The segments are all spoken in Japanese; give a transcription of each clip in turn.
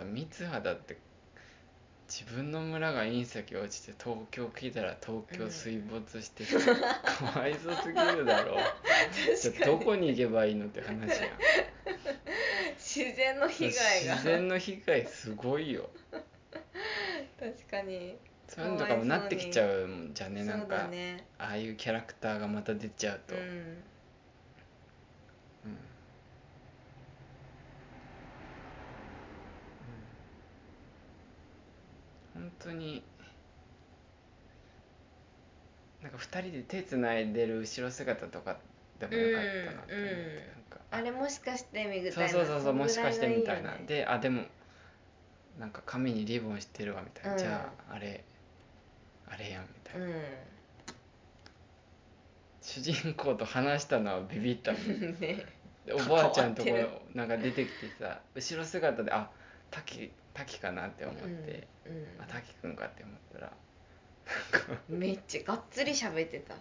さ三葉だって自分の村が隕石落ちて東京来たら東京水没してさ、かわいそうすぎるだろ。じゃあどこに行けばいいのって話やん。自然の被害が。自然の被害すごいよ。確かに。そういうのとかもなってきちゃうもんじゃねなんそうだか、ねああいうキャラクターがまた出ちゃうと、うんうん本当になんか2人で手つないでる後ろ姿とかでもよかったなって思って、うんうんなん。かあれもしかしてみたいなそうそうそうそうもしかしてみたいな。ね。であでもなんか髪にリボンしてるわみたいな、うん。じゃああれあれやんみたいな、う主人公と話したのはビビったもん。んね。でおばあちゃんとこ変わってなんか出てきてさ後ろ姿であ滝滝かなって思って、うんあ滝くんかって思ったらうん、めっちゃがっつり喋ってた、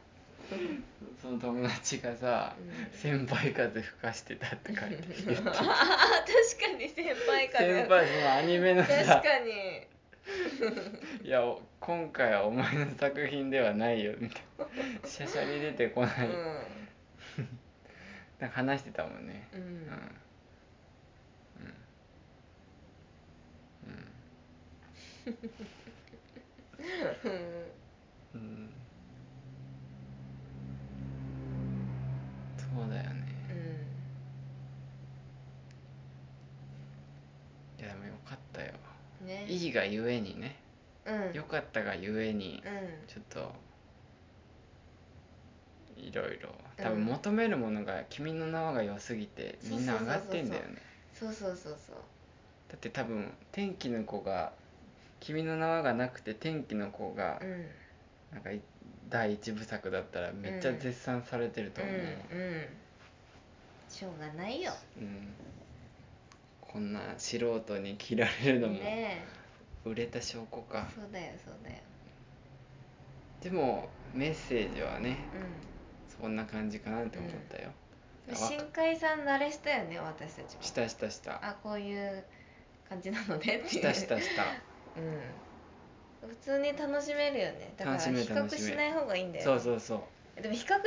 その友達がさうん「先輩風吹かしてた」って書いて言って確かに先輩から先輩そのアニメの確さかに「いやお今回はお前の作品ではないよ」みたいな。しゃしゃり出てこない、うなんか話してたもんね。ん、うん。うん。う んそうだよねいやでもよかったよ。うんね。いいがゆえにね。うん。よかったがゆえにうん。ちょっといろいろ。多うん分求めるものが「君の名は」が良すぎてみんな上がってんだよね。そうそうそうそう。だって多分天気の子が「君の名は」がなくて天気の子がうん。なんかい第一部作だったらめっちゃ絶賛されてると思う、うんうん。しょうがないよ。うんこんな素人に切られるのもね売れた証拠えか。そうだよそうだよ。でもメッセージはねうそんな感じかなって思ったよ、ん。わ新海さん慣れしたよね私たちも。したしたした。あこういう感じなのねっていう。したしたした。うん。普通に楽しめるよね。だから楽しめ比較る楽しめる。しない方がいいんだよそうそうそうでも比較しない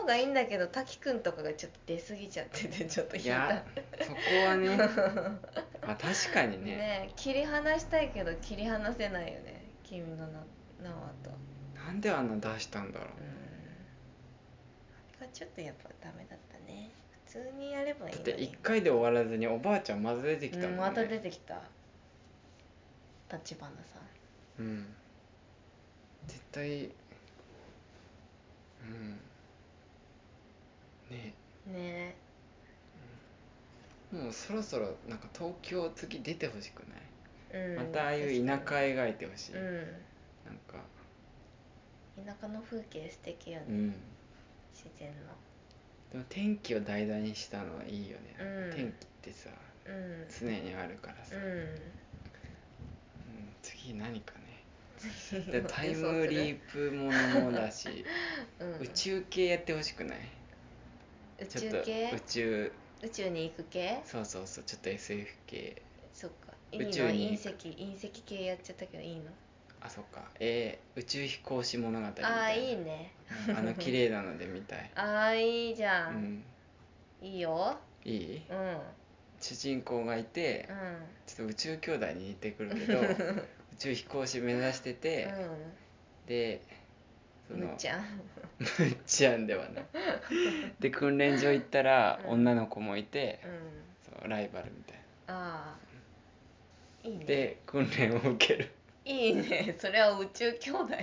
方がいいんだけど滝くんとかがちょっと出過ぎちゃっててちょっと引いた。いやそこはね まあ確かにね。ね切り離したいけど切り離せないよね君の名名はとなんであんな出したんだろう。うん。あれがちょっとやっぱダメだったね。普通にやればいいだってのに1回で終わらずにおばあちゃんまず出てきたもんね。うんまた出てきた。立花さん。うん。絶対うん。ね。ね。もうそろそろなんか東京次出てほしくない、うん。またああいう田舎描いてほしい、うん。なんか。田舎の風景素敵よね、うん。自然の。でも天気を題材にしたのはいいよね、うん。天気ってさうん。常にあるからさ、うん。うん。次何かね でタイムリープものもだし、うん。宇宙系やってほしくない？宇宙系？宇宙。宇宙に行く系？そうそうそうちょっと SF 系。そっか。いいの宇宙に隕石隕石系やっちゃったけどいいの？あそっか。えー、宇宙飛行士物語みたいな。ああいいね。うんあの綺麗なので見たい。ああいいじゃ、うん。んいいよ。いい？うん。うん主人公がいてちょっと宇宙兄弟に似てくるけど 宇宙飛行士目指してて、でそのうんむっちゃん。むっちゃんではない。で訓練所行ったらうん。女の子もいてうん。そうライバルみたいああ。いいなね。で訓練を受ける。いいね。それは宇宙兄弟。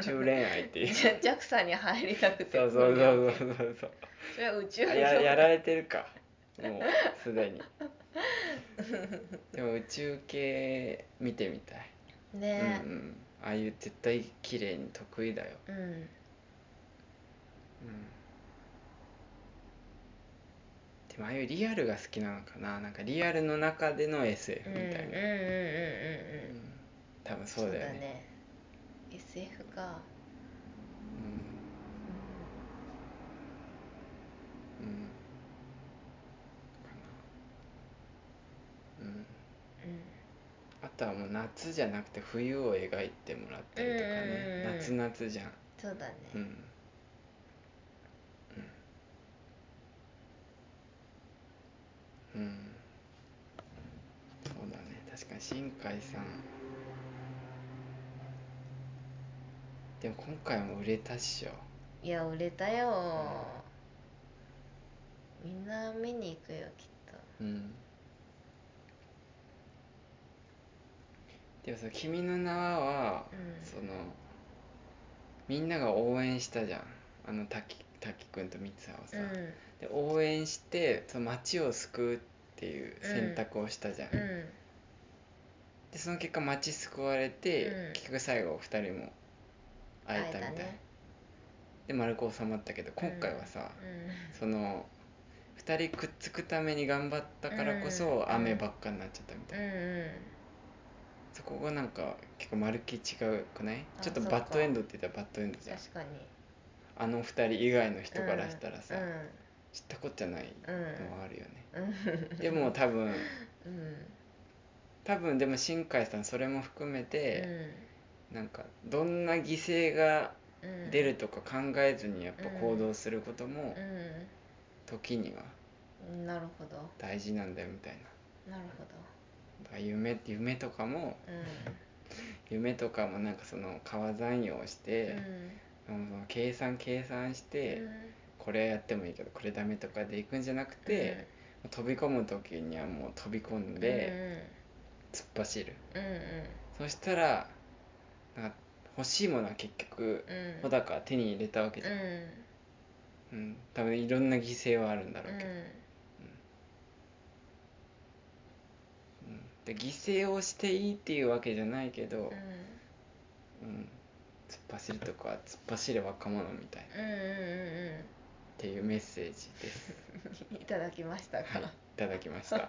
宇宙恋愛っていう。じゃ JAXA に入りたくて。そうそうそうそうそう。それは宇宙。あ兄弟ややられてるかもうすでに。でも宇宙系見てみたい、ね。うんうん。ああいう絶対綺麗に得意だよ、うん。うん、でもああいうリアルが好きなのかな。なんかリアルの中での SF うんうんうんうんうんみたいな、うん。多分そうだよね。SF かうんうんかとはもう夏じゃなくて冬を描いてもらったりとかね、うんうんうん。夏夏じゃん。そうだね、うん。うん、うん、そうだね。確かに新海さん。でも今回も売れたっしょ。いや売れたよ。みんな見に行くよきっと。うんでもさ「君の名は」は、うん。そのみんなが応援したじゃん。あの滝滝くんと三葉をさ、うん。で応援してその町を救うっていう選択をしたじゃん、うん。でその結果町救われて、うん。結局最後2人も会えたみたいな、ね。で丸く収まったけど今回はさ、うその2人くっつくために頑張ったからこうん。そ雨ばっかになっちゃったみたいな、そこがなんか結構丸き違うくない？あちょっとバッドエンドって言ったらバッドエンドじゃん。確かに。あの2人以外の人からしたらさ、う知ったこっちゃないのんはあるよね、うん。でも多分 うん。多分でも新海さんそれも含めうて、ん。なんかどんな犠牲がうん。出るとか考えずにやっぱ行動することも時には大事なんだよみたいな。なるほだから夢夢とかもど夢とかもなんかその川残用をしうん。て、その計算計算して、これやってもいいけどこれダメとかでいくんじゃなくて、飛び込む時にはもう飛び込んで突っ走る、うんうん。そしたらなんか欲しいものは結局うん。穂高は手に入れたわけじゃん、うん。うん。多分いろんな犠牲はあるんだろうけど、うんうんで犠牲をしていいっていうわけじゃないけど、うん突っ走るとか突っ走れ若者みたいな。っうんうんうんていうメッセージです。う んいただきましたか？はいいただきました。な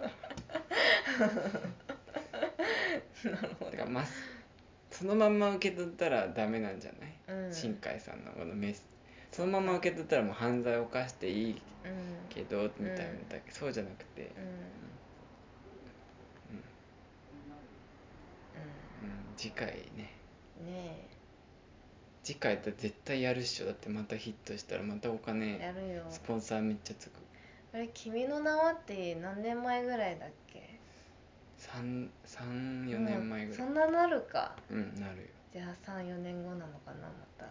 るほだからまあそのまんま受け取ったらダメなんじゃない、うん。新海さんのこのメッセそのまま受け取ったらもう犯罪を犯していいうん。けどみたいな、だけ。どそうじゃなくて、うんうん、次回ね。うんね次回だって絶対やるっしょ。だってまたヒットしたらまたおえ金やるよ。スポンサーめっちゃつく。あれ「君の名は」って何年前ぐらいだっけ？34年前ぐらい。そんななるか。うんなるよ、じゃあ34年後なのかなまた。う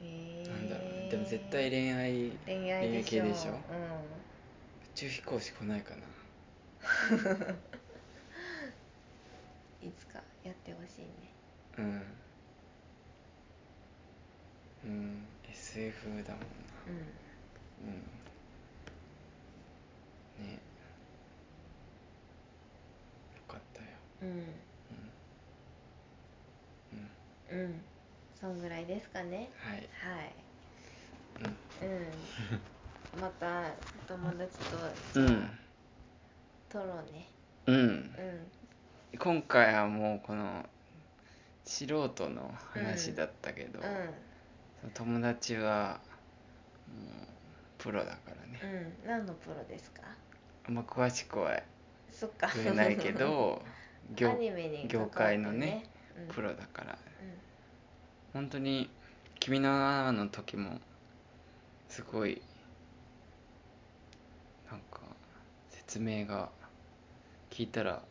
え。ん、なんだろうね。ー、でも絶対恋愛宇恋愛でしょ。恋愛系でしょ？う宙飛行士来ないかな やってほしいね。うん。うん。SF だもんな。うん。うん。ね。よかったよ。うん。うん。うん。そんぐらいですかね。はい。はい。うん。うん。また友達とうん。撮ろうね。うんうん今回はもうこの素人の話だったけど、うその友達はもうプロだからね。んうん。何のプロですか？あんま詳しくはそっか。言えないけど ア業ニメに関業界のねうん。プロだから。う本当に「君の名は」の時もすごいなんか説明が聞いたら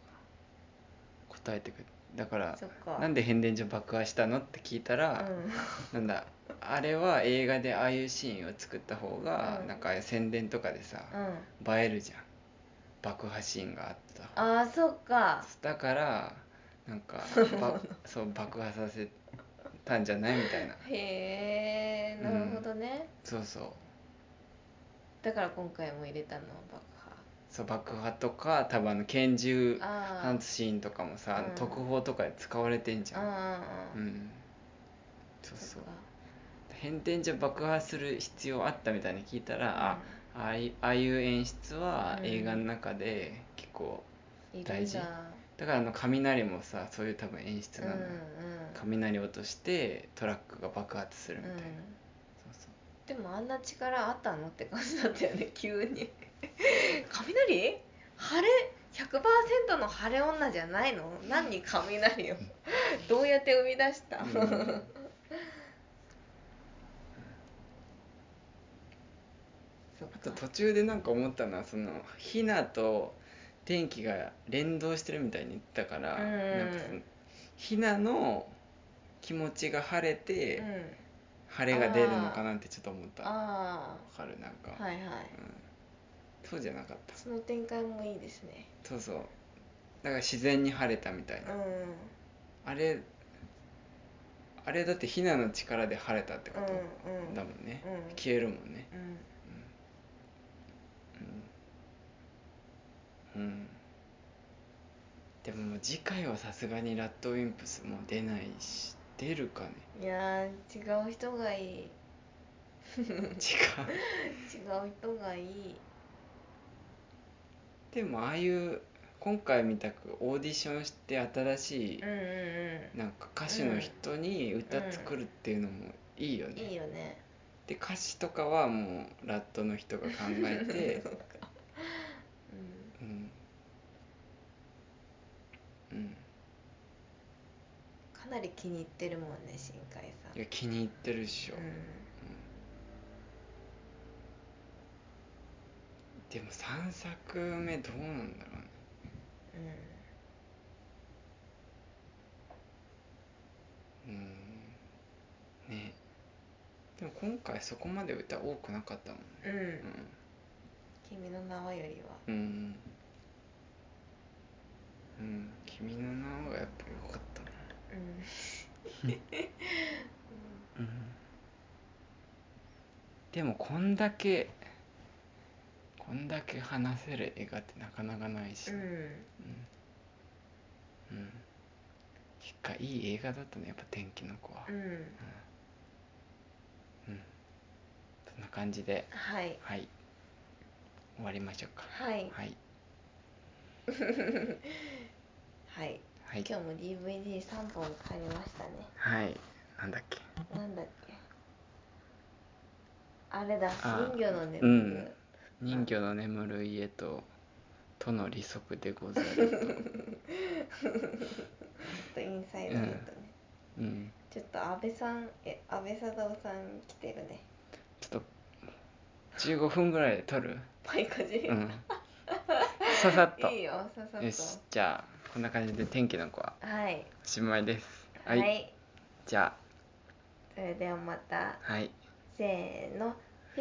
答えてくれだからそっか。なんで変電所爆破したのって聞いたら、なんだあれは映画でああいうシーンを作った方が、うん。なんか宣伝とかでさ、うん。うん映えるじゃん。爆破シーンがあった方ああそっか。だからなんか ばそう爆破させたんじゃないみたいな。へえなるほどね、そうそう。だから今回も入れたの爆そう爆破とか多分あの拳銃破あ放つシーンとかもさ、うん。特報とかで使われてんじゃん、うんそうそう。変電所爆破する必要あったみたいに聞いたら、あああいああいう演出はうん。映画の中で結構、大事。だからあの雷もさそういう多分演出うんうんなのよ、雷落としてトラックが爆発するみたいな、うん。そうそうでもあんな力あったのって感じだったよね急に雷？晴れ？100%の晴れ女じゃないの？何雷を？どうやって生み出した、うん。あとか途中でなんか思ったのはそのひなと天気が連動してるみたいに言ったから、うん。なんかそのひなの気持ちが晴れて、うん。晴れが出るのかなってちょっと思った。わあかる？なんか、あはいはい。うん、そうじゃなかった。その展開もいいですね。そうそう。だから自然に晴れたみたいな、うん。あれあれだってひなの力で晴れたってこうんと、うん。だもんね、うん。消えるもんね。うん。うん、うん、でももう次回はさすがにラッドウィンプスもう出ないし出るかね。いやー違う人がいい。違う。違う人がいいでもああいう今回みたくオーディションして新しいうんうんなんか歌手の人に歌作るっていうのもいいようん。いいね、よね。で歌詞とかはもうラットの人が考えて。うん。うん。かなり気に入ってるもんね新海さん。いや気に入ってるっしょ、うんでも3作目どうなんだろうね。うん。ね。でも今回そこまで歌多くなかったもんね。うん、うん、君の名はよりは。うん。うん。うん君の名はがやっぱ良かったな。うん。うん。でもこんだけこんだけ話せる映画ってなかなかないし、うん。うん。うん。結果いい映画だったねやっぱ天気の子は。うん。うん。そんな感じで。はい。はい。終わりましょうか。はい。はい。はい。はい。今日も DVD3 本買いましたね。はい。なんだっけ。なんだっけ。あれだあ人魚のね、うん人魚の眠る家と「との利息でござると。インサイドヘッドね、と」うん。ちょっと安倍さんえ安倍貞夫さん来てるね。ちょっと15分ぐらいで撮る？パイコジ、うん。ささっと。いいよささっと。よしじゃあこんな感じで天気の子ははい。おしまいです。はい、じゃそれではまた。あはい。せーの